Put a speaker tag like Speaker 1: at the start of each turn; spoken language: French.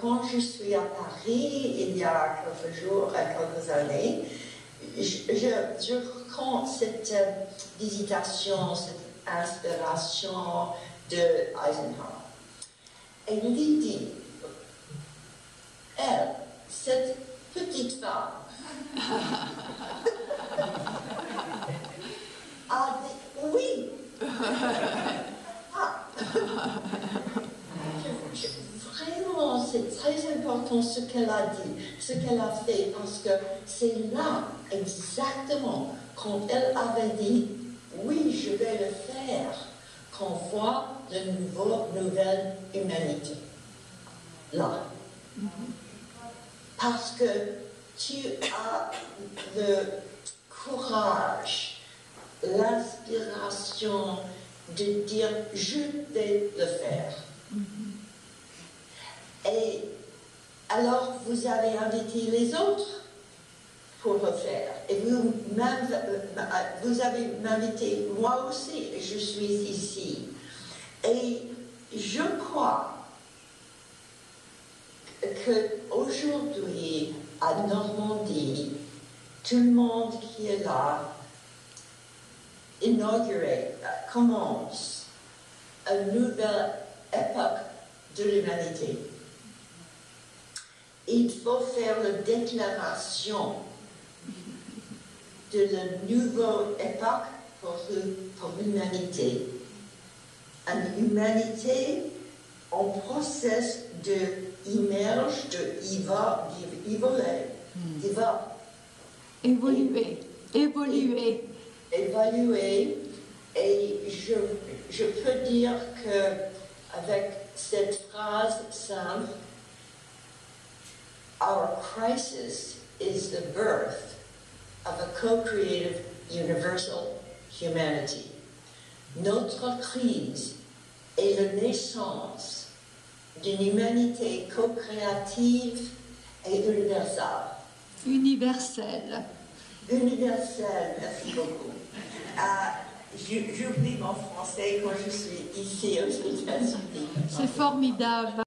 Speaker 1: quand je suis à Paris, il y a quelques jours, quelques années, je, je, cette euh, visitation, cette inspiration de Eisenhower. Et Lydie, elle, cette petite femme, a dit oui. Ah. Vraiment, c'est très important ce qu'elle a dit, ce qu'elle a fait, parce que c'est là exactement quand elle avait dit oui, je vais le faire, qu'on voit de nouveau, nouvelle humanité. Là. Parce que tu as le courage, l'inspiration de dire je vais le faire. Et alors vous avez invité les autres pour le faire. Et vous, vous avez moi aussi, je suis ici. Et je crois qu'aujourd'hui, à Normandie, tout le monde qui est là, inauguré, commence une nouvelle époque de l'humanité. Il faut faire la déclaration de la nouvelle époque pour, pour l'humanité. Une humanité en process de immerge, de évoluer,
Speaker 2: évoluer, évoluer,
Speaker 1: évaluer. Et je, je peux dire que avec cette phrase simple, our crisis is the birth of a co-creative universal humanity. Notre crise est la naissance d'une humanité co-créative et universelle.
Speaker 2: Universelle.
Speaker 1: Universelle, merci beaucoup. Euh, J'oublie mon français quand je suis ici aux États-Unis.
Speaker 2: C'est formidable.